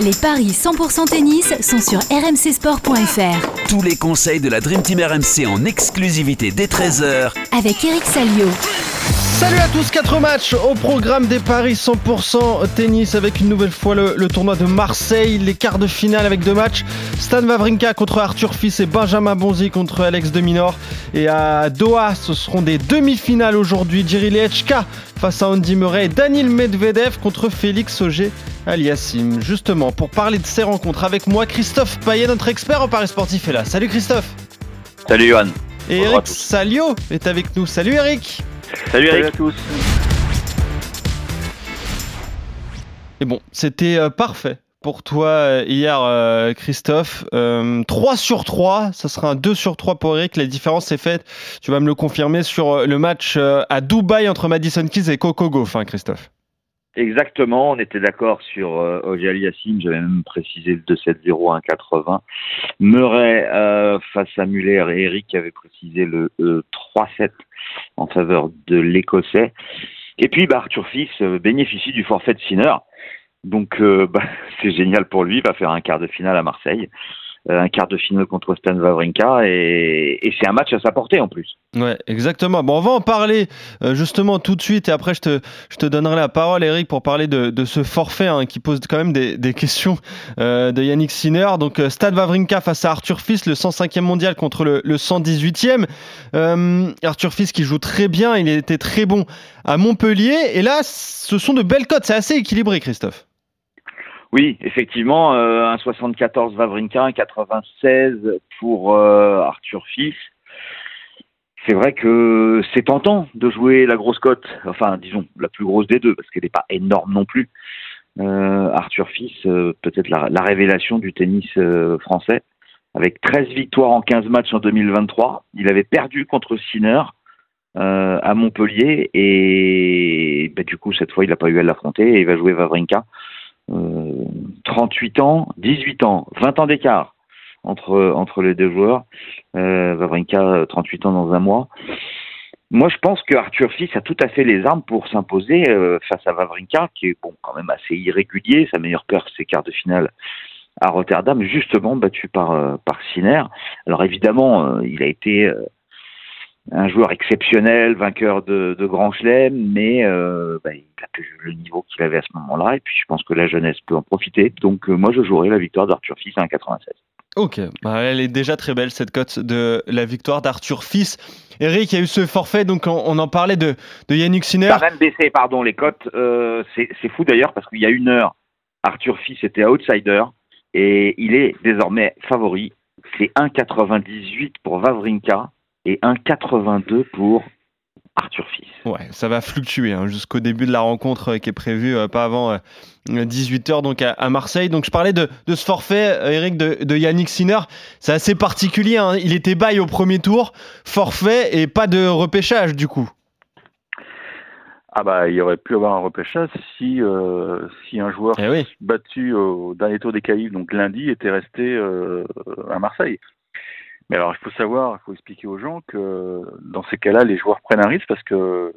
Les paris 100% tennis sont sur rmcsport.fr. Tous les conseils de la Dream Team RMC en exclusivité dès 13h Avec Eric Salio. Salut à tous, 4 matchs au programme des paris 100% tennis avec une nouvelle fois le, le, tournoi de Marseille, les quarts de finale avec deux matchs. Stan Wawrinka contre Arthur Fils et Benjamin Bonzi contre Alex de Minor. Et à Doha, ce seront des demi-finales aujourd'hui. Jerry Lechka face à Andy Murray et Daniel Medvedev contre Félix Auger aliassim. Justement, pour parler de ces rencontres avec moi, Christophe Payet, notre expert en paris sportif est là. Salut Christophe Salut Johan Et Eric Salio est avec nous. Salut Eric Salut Eric à tous Et bon, c'était euh, parfait pour toi euh, hier, euh, Christophe. 3 sur 3, ça sera un 2 sur 3 pour Eric. La différence est faite, tu vas me le confirmer, sur le match à Dubaï entre Madison Keys et Coco Gauff, hein, Christophe. Exactement, on était d'accord sur euh, Yassim, j'avais même précisé le 2-7-0 1-80. Murray euh, face à Muller et Eric avait précisé le 3-7 en faveur de l'Écossais. Et puis bah, Arthur Fils euh, bénéficie du forfait de Sinner. Donc bah, c'est génial pour lui, il va faire un quart de finale à Marseille. Euh, un quart de finale contre Stan Wawrinka et, c'est un match à sa portée en plus. Ouais, exactement. Bon, on va en parler euh, justement tout de suite et après je te, je te donnerai la parole, Eric, pour parler de, ce forfait hein, qui pose quand même des, des questions euh, de Yannick Sinner. Donc, Stan Wawrinka face à Arthur Fils, le 105e mondial contre le, le 118e. Arthur Fils qui joue très bien, il était très bon à Montpellier et là, ce sont de belles cotes, c'est assez équilibré, Christophe. Oui, effectivement, euh, un 74 Vavrinka, un 96 pour euh, Arthur Fils. C'est vrai que c'est tentant de jouer la grosse cote, enfin disons la plus grosse des deux, parce qu'elle n'est pas énorme non plus. Euh, Arthur Fils, peut-être la, la, révélation du tennis français, avec 13 victoires en 15 matchs en 2023. Il avait perdu contre Sinner à Montpellier et bah, du coup cette fois il n'a pas eu à l'affronter et il va jouer Vavrinka. 38 ans, 18 ans, 20 ans d'écart entre, entre les deux joueurs. Euh, Vavrinka, 38 ans dans un mois. Moi, je pense que Arthur Fils a tout à fait les armes pour s'imposer euh, face à Vavrinka, qui est bon, quand même assez irrégulier. Sa meilleure peur, c'est quart de finale à Rotterdam, justement battu par, euh. Alors évidemment, euh, il a été un joueur exceptionnel, vainqueur de, de Grand Chelem, mais euh, bah, il a plus le niveau qu'il avait à ce moment-là, et puis je pense que la jeunesse peut en profiter. Donc euh, moi, je jouerai la victoire d'Arthur Fils à 1,96. Ok, bah, elle est déjà très belle cette cote de la victoire d'Arthur Fils. Eric, il y a eu ce forfait, donc on, en parlait de, de Yannick Sinner. Ça a même baissé, pardon, les cotes. Euh, c'est fou d'ailleurs, parce qu'il y a une heure, Arthur Fils était outsider, et il est désormais favori. C'est 1,98 pour Vavrinka et 1,82 pour Arthur Fils. Ouais, ça va fluctuer hein, jusqu'au début de la rencontre euh, qui est prévue euh, pas avant 18h euh, donc à, Marseille. Donc je parlais de, ce forfait, Eric, de, Yannick Sinner. C'est assez particulier. Hein. Il était bail au premier tour, forfait et pas de repêchage du coup. Ah bah il aurait pu avoir un repêchage si si un joueur eh battu au dernier tour des Caïbes donc lundi était resté à Marseille. Mais alors, il faut savoir, il faut expliquer aux gens que dans ces cas-là, les joueurs prennent un risque parce que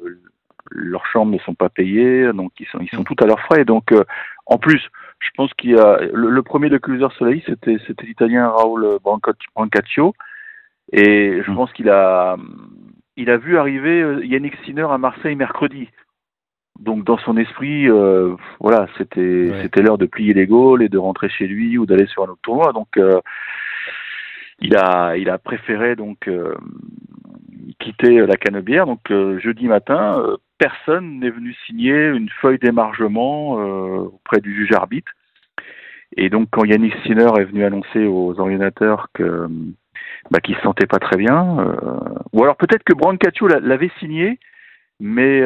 leurs chambres ne sont pas payées, donc ils sont, ils sont tout à leurs frais. Donc, euh, en plus, je pense qu'il y a le, premier de Cruiser Soleil, c'était c'était l'Italien Raoul Brancaccio, et je mmh. pense qu'il a il a vu arriver euh, Yannick Sinner à Marseille mercredi. Donc dans son esprit, euh, voilà, c'était c'était l'heure de plier les Gaules et de rentrer chez lui ou d'aller sur un autre tournoi. Donc euh, il a, il a préféré donc euh, quitter la canebière. Donc euh, jeudi matin, euh, personne n'est venu signer une feuille d'émargement auprès du juge arbitre. Et donc quand Yannick Sinner est venu annoncer aux ordinateurs que bah, se sentait pas très bien, ou alors peut-être que Brancaccio l'avait signé, mais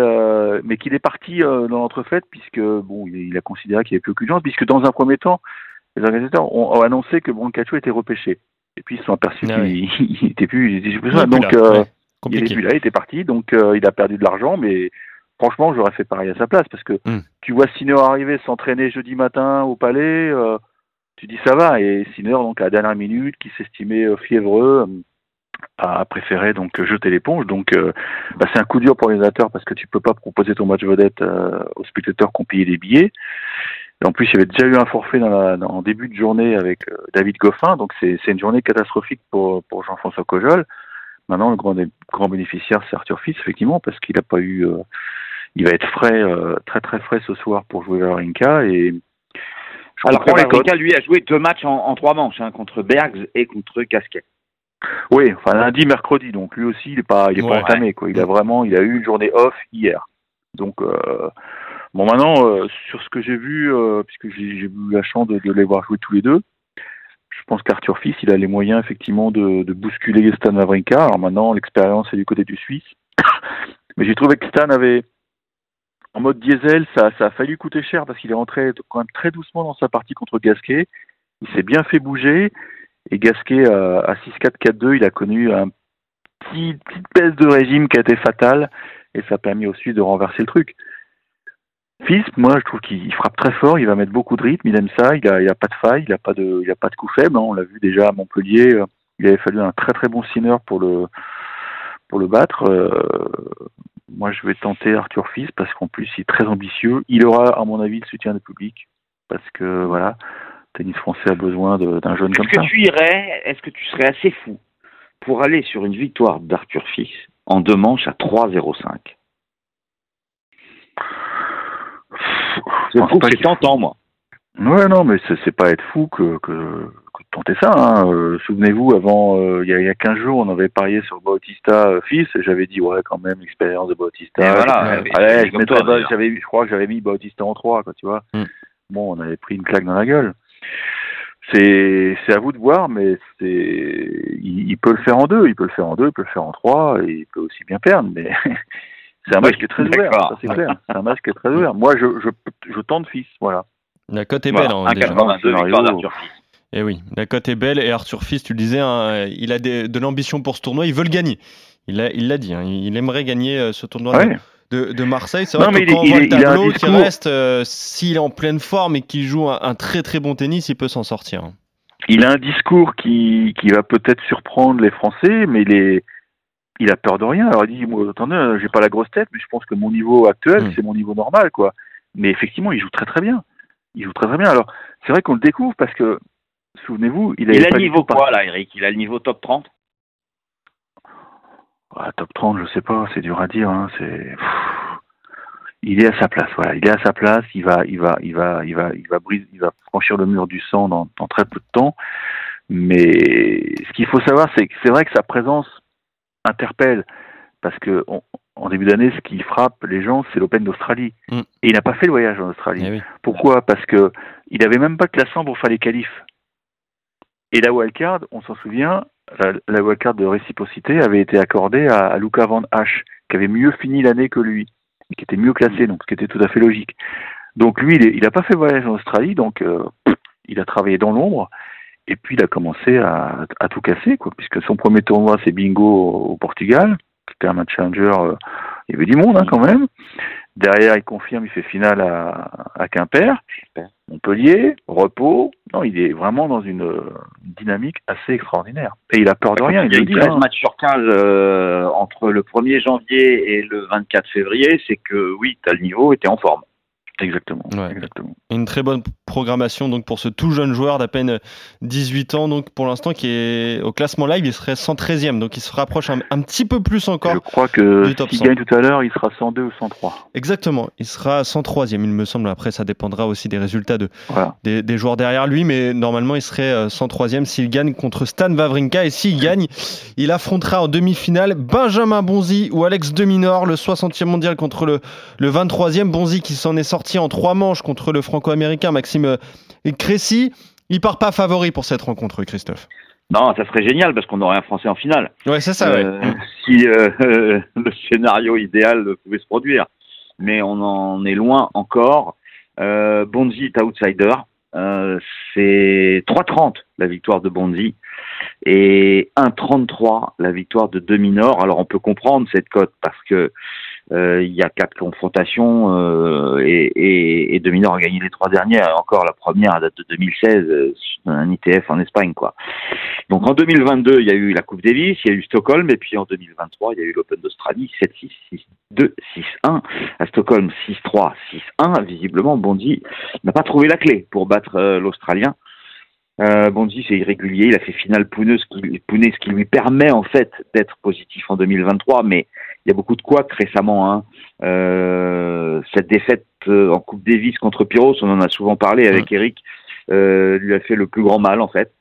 qu'il est parti dans l'entrefaite puisque bon il, a considéré qu'il n'y avait plus aucune chance puisque dans un premier temps les organisateurs ont, annoncé que Brancaccio était repêché. Et puis ils se sont aperçus ah qu'il n'était plus, il était plus donc euh, il était plus là, il était parti, donc euh, il a perdu de l'argent, mais franchement j'aurais fait pareil à sa place. Parce que hmm. tu vois Sinner arriver s'entraîner jeudi matin au palais, euh, tu dis ça va, et Sinner donc à la dernière minute qui s'estimait fiévreux a préféré donc jeter l'éponge. Donc bah, c'est un coup dur pour les organisateurs parce que tu peux pas proposer ton match vedette aux spectateurs qui ont payé des billets. En plus, il y avait déjà eu un forfait dans la, en début de journée avec David Goffin, donc c'est une journée catastrophique pour, pour Jean-François Cojol. Maintenant, le grand, grand bénéficiaire, c'est Arthur Fils, effectivement, parce qu'il n'a pas eu. il va être frais, très très frais ce soir pour jouer Vavrinka. Et alors Vavrinka, lui, a joué deux matchs en, trois manches, hein, contre Bergs et contre Casquet. Oui, enfin lundi, mercredi, donc lui aussi, il n'est pas, il est pas entamé, quoi. Il a vraiment, il a eu une journée off hier. Donc, euh, bon, maintenant, euh, sur ce que j'ai vu, euh, puisque j'ai eu la chance de, les voir jouer tous les deux, je pense qu'Arthur Fils, il a les moyens, effectivement, de, bousculer Stan Wawrinka. Alors maintenant, l'expérience est du côté du Suisse. Mais j'ai trouvé que Stan avait, en mode diesel, ça, a failli coûter cher parce qu'il est rentré quand même très doucement dans sa partie contre Gasquet. Il s'est bien fait bouger. Et Gasquet, à 6-4-4-2, il a connu un petit, petite baisse de régime qui a été fatale et ça a permis aussi de renverser le truc. Fils, moi, je trouve qu'il frappe très fort, il va mettre beaucoup de rythme, il aime ça, il a, il a pas de faille, il a pas de, il a pas de coup faible. Hein. on l'a vu déjà à Montpellier, euh, il avait fallu un très très bon pour le, pour le battre. Euh, moi, je vais tenter Arthur Fils parce qu'en plus, il est très ambitieux. Il aura, à mon avis, le soutien du public parce que voilà, tennis français a besoin d'un jeune comme ça. Est-ce que tu irais, est-ce que tu serais assez fou pour aller sur une victoire d'Arthur Fils en deux manches à 3-0-5 C'est tentant, moi. Ouais, non, mais c'est pas être fou que, que, de tenter ça. Hein. Euh, souvenez-vous, avant, euh, il y, a 15 jours, on avait parié sur Bautista euh, fils, et j'avais dit, ouais, quand même, l'expérience de Bautista. voilà, je, crois que j'avais mis Bautista en 3, quoi, tu vois. Mm. Bon, on avait pris une claque dans la gueule c'est à vous de voir, mais c'est il, peut le faire en deux, il peut le faire en deux, il peut le faire en trois, et il peut aussi bien perdre, mais c'est un match qui est très ouvert, ça c'est clair. C'est un match qui est très ouvert. Moi, je je, je tente fils, voilà. La cote est belle. Hein, d'Arthur Fils. Et eh oui, la cote est belle et Arthur Fils, tu le disais, hein, il a de l'ambition pour ce tournoi, il veut le gagner. Il l'a il dit, hein, il aimerait gagner euh, ce tournoi. Ouais de, Marseille. C'est vrai que quand on voit le tableau qui reste, euh, s'il est en pleine forme et qu'il joue un, très très bon tennis, il peut s'en sortir. Il a un discours qui, qui va peut-être surprendre les Français, mais il, est, il a peur de rien. Alors il dit, moi, attendez, j'ai pas la grosse tête, mais je pense que mon niveau actuel, hmm. c'est mon niveau normal, quoi. Mais effectivement, il joue très très bien. Il joue très très bien. Alors, c'est vrai qu'on le découvre parce que, souvenez-vous, il, il a le niveau quoi, là, Eric? Il a le niveau top 30 ah, top 30, je sais pas, c'est dur à dire. Hein, c'est il est à sa place. Voilà, il est à sa place. Il va, il va, il va, il va, il va briser, il va franchir le mur du sang dans, très peu de temps. Mais ce qu'il faut savoir, c'est que c'est vrai que sa présence interpelle parce que en début d'année, ce qui frappe les gens, c'est l'Open d'Australie. Mm. Et il n'a pas fait le voyage en Australie. Eh Pourquoi? Parce que il avait même pas de classement pour faire les qualifs. Et la wildcard, on s'en souvient, la, la wildcard de réciprocité avait été accordée à, Luca Van Hache, qui avait mieux fini l'année que lui, et qui était mieux classé, donc ce qui était tout à fait logique. Donc lui, il n'a pas fait voyage en Australie, donc euh, il a travaillé dans l'ombre, et puis il a commencé à, tout casser, quoi, puisque son premier tournoi, c'est Bingo au, Portugal, c'était un match challenger, euh, il y avait du monde hein, quand même. Derrière, il confirme, il fait finale à, à Quimper, Montpellier, repos. Non, il est vraiment dans une, dynamique assez extraordinaire. Et il a peur de rien. Il, y a 13 hein. matchs sur 15 euh, entre le 1er janvier et le 24 février. C'est que oui, tu as le niveau et tu es en forme. Exactement, exactement. Une très bonne programmation donc pour ce tout jeune joueur d'à peine 18 ans donc pour l'instant qui est au classement live il serait 113e donc il se rapproche un, petit peu plus encore. Je crois que s'il gagne tout à l'heure il sera 102 ou 103. Exactement, il sera 103e il me semble. Après ça dépendra aussi des résultats de des, joueurs derrière lui mais normalement il serait 103e euh, s'il gagne contre Stan Wawrinka et s'il gagne il affrontera en demi-finale Benjamin Bonzi ou Alex Deminor le 60e mondial contre le, le 23e Bonzi qui s'en est sorti en trois manches contre le franco-américain Maxime Maxime Crécy. Il part pas favori pour cette rencontre, Christophe. Non, ça serait génial parce qu'on aurait un Français en finale. Ouais, c'est ça. Euh, si euh, le scénario idéal pouvait se produire, mais on en est loin encore. Euh, Bonzi est outsider. Euh, c'est 3,30 la victoire de Bonzi et 1,33 la victoire de Deminor. Alors on peut comprendre cette cote parce que Euh, il y a quatre confrontations euh, et, et, a gagné les trois dernières. Encore la première à date de 2016, euh, un ITF en Espagne, quoi. Donc en 2022, il y a eu la Coupe Davis, il y a eu Stockholm, et puis en 2023, il y a eu l'Open d'Australie, 7-6, 6-2, 6-1. À Stockholm, 6-3, 6-1. Visiblement, Bondy n'a pas trouvé la clé pour battre l'Australien. Euh, Bondy, c'est irrégulier. Il a fait finale pouneuse, ce qui lui permet en fait d'être positif en 2023. Mais il y a beaucoup de couacs récemment. Hein. Euh, cette défaite euh, en Coupe Davis contre Pyros, on en a souvent parlé avec Eric, euh, lui a fait le plus grand mal en fait.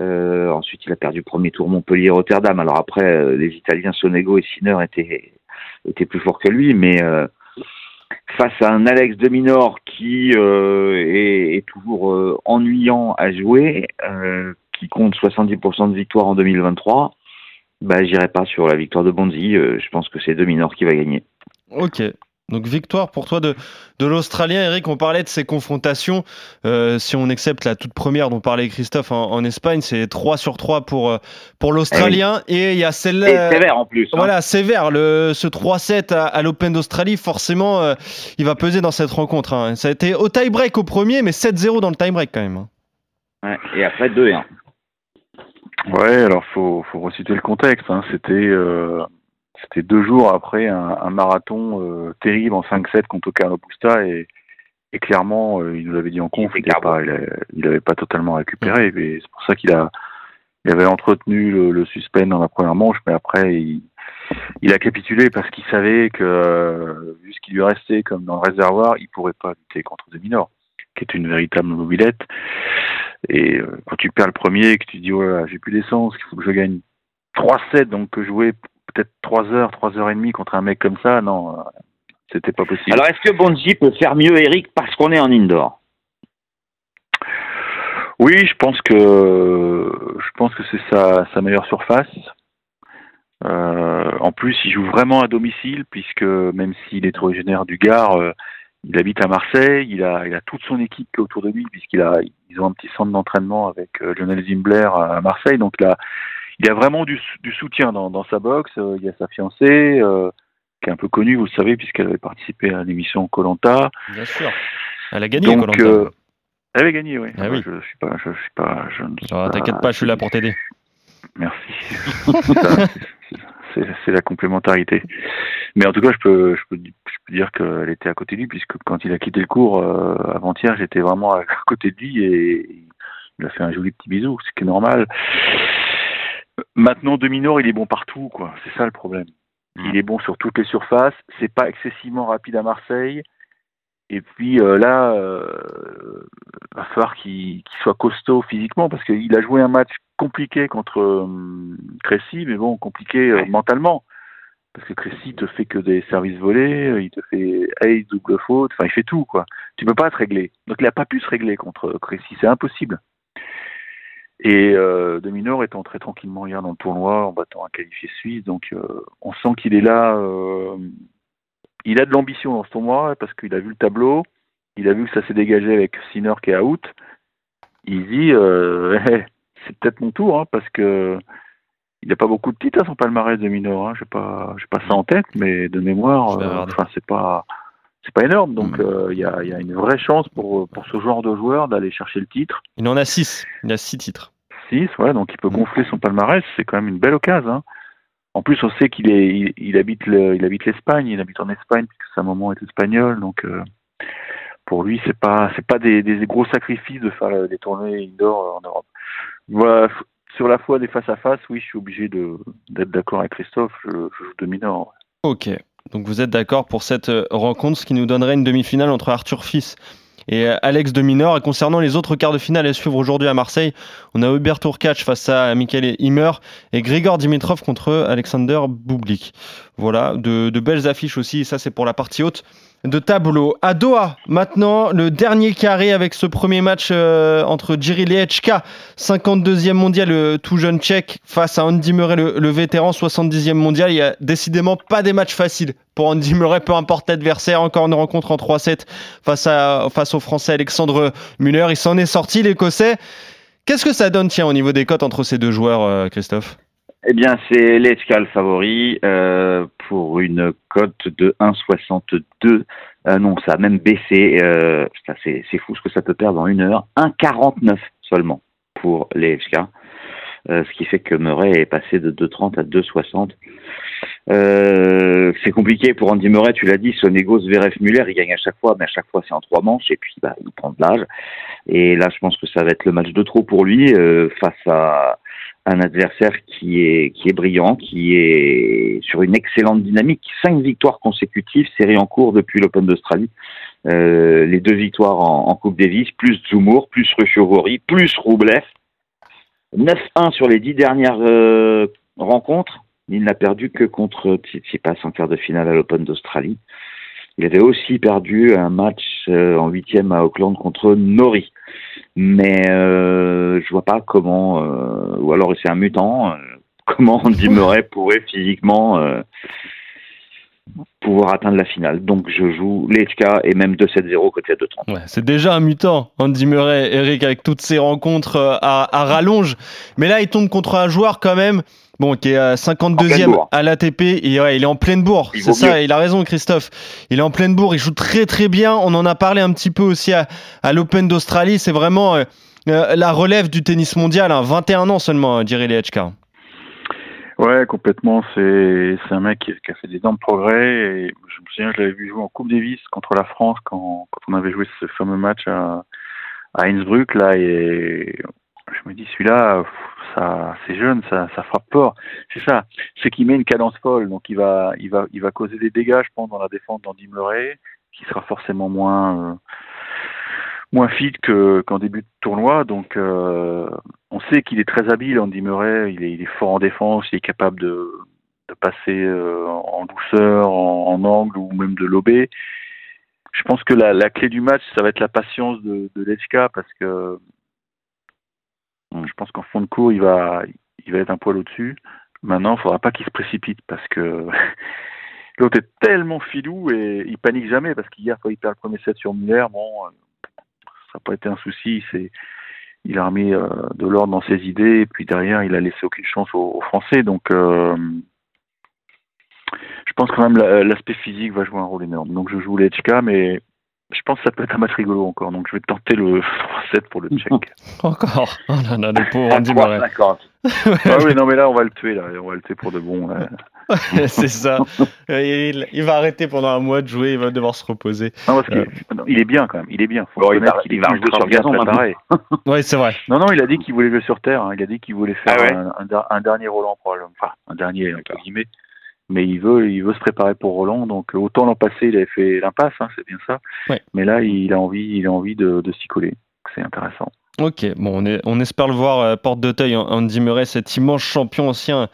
Euh, ensuite, il a perdu premier tour Montpellier-Rotterdam. Alors après, euh, les Italiens Sonego et Sinner étaient, étaient plus forts que lui, mais face à un Alex de Minor qui est, est, toujours ennuyant à jouer, qui compte 70% de victoire en 2023, bah, j'irai pas sur la victoire de Bonzi. Euh, je pense que c'est Dominor qui va gagner. Ok. Donc victoire pour toi de, de l'Australien. Eric, on parlait de ces confrontations. Euh, si on accepte la toute première dont parlait Christophe en, Espagne, c'est 3 sur 3 pour, euh, pour l'Australien. Eh et il y a celle-là. sévère en plus. Hein. Voilà, sévère. Le, ce 3-7 à, l'Open d'Australie, forcément, il va peser dans cette rencontre. Hein. Ça a été au tie-break au premier, mais 7-0 dans le tie-break quand même. Hein. Ouais, et après 2-1. Ouais, alors faut faut resituer le contexte. Hein. C'était euh, c'était deux jours après un, un marathon euh, terrible en 5-7 contre Carlo Busta et, et clairement euh, il nous avait dit en conf qu'il pas il, pas totalement récupéré. Et c'est pour ça qu'il a il avait entretenu le, le suspense dans la première manche, mais après il, il a capitulé parce qu'il savait que vu ce qui lui restait comme dans le réservoir, il pourrait pas lutter contre Dominor, qui est une véritable mobilette. Et euh, quand tu perds le premier que tu dis, ouais, j'ai plus d'essence, qu'il faut que je gagne 3-7, donc que jouer peut-être 3 heures, 3 heures et demie contre un mec comme ça, non, euh, c'était pas possible. Alors, est-ce que Bonji peut faire mieux, Eric, parce qu'on est en indoor? Oui, je pense que je pense que c'est sa, sa meilleure surface. Euh, en plus, il joue vraiment à domicile, puisque même s'il est originaire du Gard, euh, il habite à Marseille, il a, il a toute son équipe autour de lui, puisqu'il a, ils ont un petit centre d'entraînement avec euh, Lionel Zimbler à Marseille. Donc là, il a vraiment du, du soutien dans, dans, sa boxe. Euh, il y a sa fiancée, euh, qui est un peu connue, vous le savez, puisqu'elle avait participé à l'émission Colanta. Bien sûr. Elle a gagné Donc, euh, Elle avait gagné, oui. Ah, oui. Je, je suis pas, je, suis pas, je ne ah, T'inquiète pas, je suis là pour t'aider. Merci. c'est la complémentarité. Mais en tout cas, je peux, je peux, je peux dire qu'elle était à côté de lui, puisque quand il a quitté le cours euh, avant-hier, j'étais vraiment à côté de lui et il a fait un joli petit bisou, ce qui est normal. Maintenant, Dominor, il est bon partout, quoi. C'est ça le problème. Il mm. est bon sur toutes les surfaces. C'est pas excessivement rapide à Marseille. Et puis euh, là, euh, va falloir qu'il soit costaud physiquement parce qu'il a joué un match compliqué contre euh, Crécy, mais bon, compliqué euh, mentalement. Parce que Crécy te fait que des services volés, il te fait hey, double faute, enfin il fait tout quoi. Tu peux pas te régler. Donc il a pas pu se régler contre Crécy, c'est impossible. Et euh, Dominor est entré tranquillement hier dans le tournoi en battant un qualifié suisse, donc euh, on sent qu'il est là. Euh, il a de l'ambition dans ce tournoi parce qu'il a vu le tableau, il a vu que ça s'est dégagé avec Sinner qui est out. Il dit euh, c'est peut-être mon tour, hein, parce que il n'a pas beaucoup de titres à son palmarès de minor. Hein. Je n'ai pas, pas ça en tête, mais de mémoire, euh, enfin c'est pas, c'est pas énorme. Donc hmm. euh, il y, a, y, a, une vraie chance pour pour ce genre de joueur d'aller chercher le titre. Il en a six. Il a six titres. Six, ouais. Donc il peut hmm. gonfler son palmarès. C'est quand même une belle occasion. Hein. En plus, on sait qu'il est, il, il habite le, il habite l'Espagne. Il habite en Espagne puisque sa maman est espagnole. Donc euh, pour lui, c'est pas, c'est pas des, des, gros sacrifices de faire des tournées indoor en Europe. Voilà, sur la foi des face à face, oui, je suis obligé d'être d'accord avec Christophe. Je, je joue dominant. Ok. Donc vous êtes d'accord pour cette euh, rencontre, ce qui nous donnerait une demi-finale entre Arthur Fils et euh, Alex de Minor. Et concernant les autres quarts de finale à suivre aujourd'hui à Marseille, on a Hubert Tourkach face à Michael Himmer et Grigor Dimitrov contre Alexander Bublik. Voilà, de, de belles affiches aussi. ça, c'est pour la partie haute de tableau. À Doha, maintenant, le dernier carré avec ce premier match euh, entre Jiri Lechka, 52e mondial, le tout jeune tchèque, face à Andy Murray, le, vétéran, 70e mondial. Il y a décidément pas des matchs faciles pour Andy Murray, peu importe l'adversaire. Encore une rencontre en 3-7 face, face au Français Alexandre Muller. Il s'en est sorti, l'Écossais. Qu'est-ce que ça donne, tiens, au niveau des cotes entre ces deux joueurs, euh, Christophe? Eh bien, c'est l'Echka le favori euh, pour une cote de 1,62. Euh, non, ça a même baissé. Euh, c'est, fou ce que ça peut perdre en une heure. 1,49 seulement pour l'Echka. Euh, ce qui fait que Murray est passé de 2,30 à 2,60. Euh, c'est compliqué pour Andy Murray, tu l'as dit, Sonego, Zverev, Muller, il gagne à chaque fois, mais à chaque fois c'est en trois manches, et puis bah, il prend de l'âge. Et là, je pense que ça va être le match de trop pour lui face à un adversaire qui est qui est brillant, qui est sur une excellente dynamique, cinq victoires consécutives, série en cours depuis l'Open d'Australie. Euh, les deux victoires en, Coupe Davis, plus Zumour, plus Ruchovori, plus Roublev. 9-1 sur les dix dernières euh, rencontres. Il n'a perdu que contre Tsitsipas en quart de finale à l'Open d'Australie. Il avait aussi perdu un match euh, en huitième à Auckland contre Nori. Mais euh, je vois pas comment, euh, ou alors c'est un mutant, euh, comment Andy Murray pourrait physiquement pouvoir atteindre la finale. Donc je joue l'HK et même 2-7-0 côté à 2-30. Ouais, c'est déjà un mutant, Andy Murray, Eric, avec toutes ses rencontres à, à rallonge. Mais là, il tombe contre un joueur quand même Bon, qui est 52e à l'ATP, et ouais, il est en pleine bourre. C'est ça, il a raison, Christophe. Il est en pleine bourre, il joue très très bien. On en a parlé un petit peu aussi à, l'Open d'Australie. C'est vraiment euh, euh, la relève du tennis mondial. 21 hein. ans seulement, euh, Jerry Lechka. Ouais, complètement. C'est un mec qui, a fait des de progrès. Et je me souviens, je l'avais vu jouer en Coupe Davis contre la France quand, quand on avait joué ce fameux match à, à Innsbruck. Là, et je me dis, celui-là, ça, c'est jeune, ça, ça frappe fort. C'est ça. C'est qu'il met une cadence folle, donc il va, il va, il va causer des dégâts, je pense, dans la défense d'Andy Murray, qui sera forcément moins, euh, moins fit que, qu'en début de tournoi. Donc, euh, on sait qu'il est très habile, Andy Murray. Il est, il est fort en défense, il est capable de, de passer euh, en douceur, en, angle ou même de lober. Je pense que la, la, clé du match, ça va être la patience de, de parce que je pense qu'en fond de cours, il va, il va être un poil au-dessus. Maintenant, il ne faudra pas qu'il se précipite parce que l'autre est tellement filou et il panique jamais parce qu'hier, quand il perd le premier set sur Muller, bon, euh, n'a pas été un souci. C'est, il a remis euh, de l'ordre dans ses idées et puis derrière, il a laissé aucune chance aux, Français. Donc, euh, je pense quand même l'aspect physique va jouer un rôle énorme. Donc, je joue les HK, mais je pense que ça peut être un match rigolo encore, donc je vais tenter le 3-7 pour le Tchèque. encore? Oh là là, le pauvre Andy Murray. Ah oui, non mais là on va le tuer, là. on va le tuer pour de bon. c'est ça. Il, il, va arrêter pendant un mois de jouer, il va devoir se reposer. Non, parce euh... il est bien quand même, il est bien. Faut il, va, il, va jouer sur gazon pareil. oui, c'est vrai. Non, non, il a dit qu'il voulait jouer sur terre, hein. il a dit qu'il voulait faire ah un, un, un, dernier Roland probablement, enfin un dernier entre guillemets mais il veut, il veut se préparer pour Roland. Donc autant l'an passé, il avait fait l'impasse, hein, c'est bien ça. Mais là, il a envie, il a envie de, de s'y coller. C'est intéressant. Ok, bon, on, est, on espère le voir euh, porte d'Auteuil, Andy Murray, cet immense champion ancien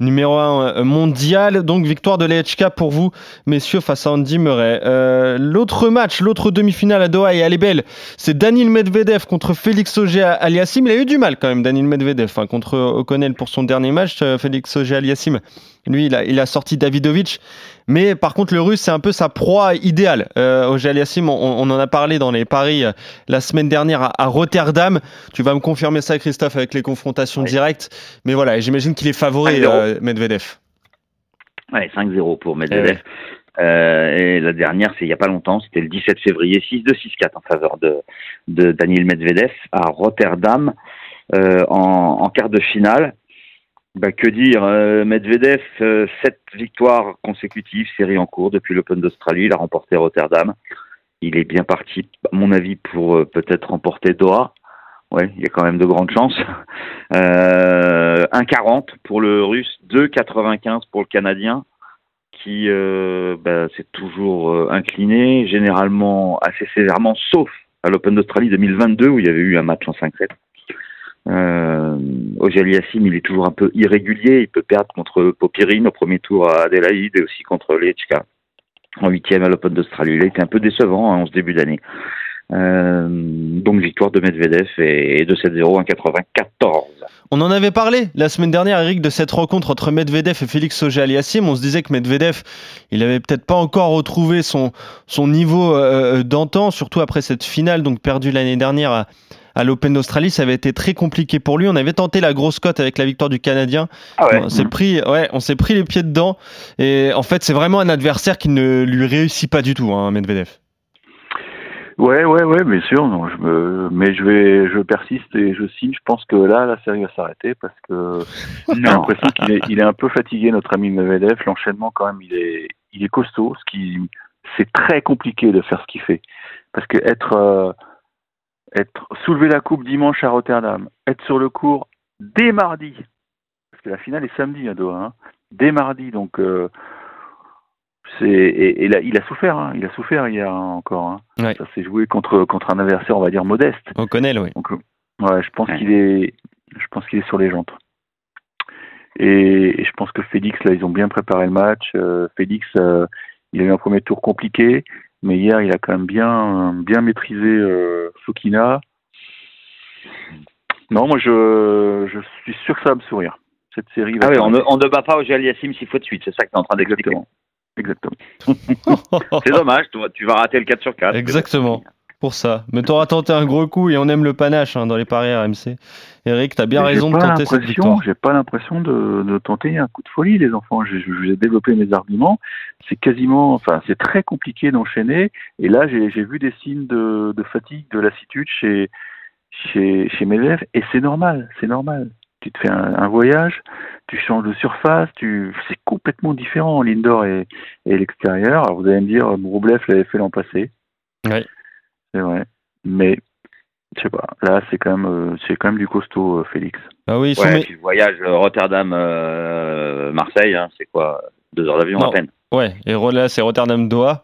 numéro 1 euh, mondial. Donc victoire de l'EHK pour vous, messieurs, face à Andy Murray. Euh, l'autre match, l'autre demi-finale à Doha et elle est belle, c'est Daniel Medvedev contre Félix Auger Aliassim. Il a eu du mal quand même, Daniel Medvedev, hein, contre O'Connell pour son dernier match. Félix Auger Aliassim, lui, il a, il a sorti Davidovic. Mais par contre, le russe, c'est un peu sa proie idéale. Euh, on, on, en a parlé dans les paris euh, la semaine dernière à, Rotterdam. Tu vas me confirmer ça, Christophe, avec les confrontations directes. Mais voilà, j'imagine qu'il est favori, euh, Medvedev. Ouais, 5-0 pour Medvedev. Eh euh, et la dernière, c'est il n'y a pas longtemps, c'était le 17 février, 6-2, 6-4 en faveur de, de Daniel Medvedev à Rotterdam euh, en, en quart de finale. Bah, que dire euh, Medvedev, euh, sept victoires consécutives, série en cours depuis l'Open d'Australie. Il a remporté Rotterdam. Il est bien parti, à mon avis, pour euh, peut-être remporter Doha. Ouais, il y a quand même de grandes chances. 1,40 pour le Russe, 2,95 pour le Canadien, qui bah, s'est toujours incliné, généralement assez sévèrement, sauf à l'Open d'Australie 2022 où il y avait eu un match en 5-7. Euh, Yassim, il est toujours un peu irrégulier. Il peut perdre contre Popirine au premier tour à Adelaide et aussi contre Lechka en huitième à l'Open d'Australie. Il a été un peu décevant hein, en ce début d'année. Euh, donc victoire de Medvedev et de 7-0 1,94. On en avait parlé la semaine dernière, Eric, de cette rencontre entre Medvedev et Félix Auger-Aliassime. On se disait que Medvedev, il avait peut-être pas encore retrouvé son, son niveau euh, d'antan, surtout après cette finale donc perdue l'année dernière à, à l'Open d'Australie, ça avait été très compliqué pour lui. On avait tenté la grosse cote avec la victoire du Canadien. Ah on s'est mmh. pris, ouais, on s'est pris les pieds dedans. Et en fait, c'est vraiment un adversaire qui ne lui réussit pas du tout, hein, Medvedev. Ouais, ouais, ouais, bien sûr. Non, je me, mais je vais, je persiste et je signe. Je pense que là, la série va s'arrêter parce que j'ai l'impression qu'il est, il est un peu fatigué, notre ami Medvedev. L'enchaînement, quand même, il est, il est costaud. Ce qui, c'est très compliqué de faire ce qu'il fait parce que être, euh, être soulever la coupe dimanche à Rotterdam, être sur le cours dès mardi, parce que la finale est samedi à Doha, hein, dès mardi, donc. Euh, et, il a souffert, hein. il a souffert hier encore. Hein. Ça s'est joué contre contre un adversaire, on va dire modeste. On connaît, oui. Donc, ouais, je pense qu'il est, je pense qu'il est sur les jantes. Et, je pense que Félix, là, ils ont bien préparé le match. Euh, Félix, euh, il a eu un premier tour compliqué, mais hier, il a quand même bien bien maîtrisé euh, Fokina. Non, moi, je, je suis sûr que ça va me sourire. Cette série. ah oui, on ne, on ne bat pas au Yassim six fois de suite, c'est ça que tu es en train d'expliquer. Exactement. c'est dommage, tu vas rater le 4 sur 4. Exactement. Pour ça. Mais t'auras tenté un gros coup et on aime le panache hein, dans les paris RMC. Eric, t'as bien raison de tenter cette victoire. J'ai pas l'impression de, tenter un coup de folie, les enfants. Je, je, développé mes arguments. C'est quasiment, enfin, c'est très compliqué d'enchaîner. Et là, j'ai vu des signes de, fatigue, de lassitude chez, chez, chez mes élèves. Et c'est normal, c'est normal tu te fais un, voyage, tu changes de surface, tu c'est complètement différent l'indoor et, et l'extérieur. Alors vous allez me dire, Broublev l'avait fait l'an passé. Oui. C'est vrai. Mais je sais pas. Là, c'est quand même, euh, c'est quand même du costaud, euh, Félix. Ah oui. Ouais, le voyage euh, Rotterdam-Marseille, hein, c'est quoi? Deux heures d'avion à peine. Ouais. Et là, c'est Rotterdam-Doha.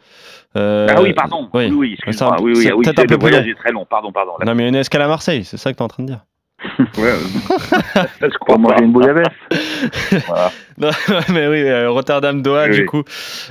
ah oui, pardon. Oui, oui, excuse-moi. Oui, oui, oui, un peu plus long. très long. Pardon, pardon. Non, mais une escale à Marseille, c'est ça que tu es en train de dire. Ouais, je crois manger une bouillabaisse. voilà. non, mais oui, euh, Rotterdam Doha du coup.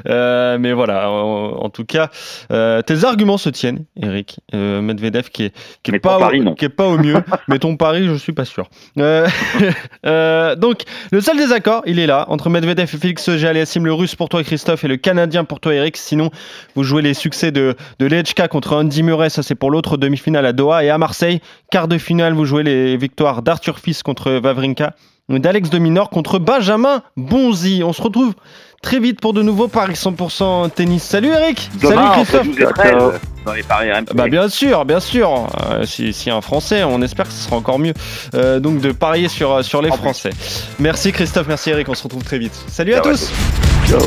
Euh, mais voilà, en, tout cas, euh, tes arguments se tiennent, Eric. Euh, Medvedev qui est qui est pas au, qui est pas au mieux, mais ton pari, je suis pas sûr. Euh, donc le seul désaccord, il est là entre Medvedev et Félix Aliassim, le Russe pour toi Christophe et le Canadien pour toi Eric. Sinon, vous jouez les succès de de Lechka contre Andy Murray, ça c'est pour l'autre demi-finale à Doha et à Marseille, quart de finale, vous jouez les victoires d'Arthur Fils contre Vavrinka d'Alex Dominor contre Benjamin Bonzi. On se retrouve très vite pour de nouveaux paris 100% tennis. Salut Eric Salut Christophe dans les paris Bah bien sûr, bien sûr. Euh, si, si, un Français, on espère que ce sera encore mieux. Euh, donc de parier sur, sur les Français. Merci Christophe, merci Eric, on se retrouve très vite. Salut à tous Ciao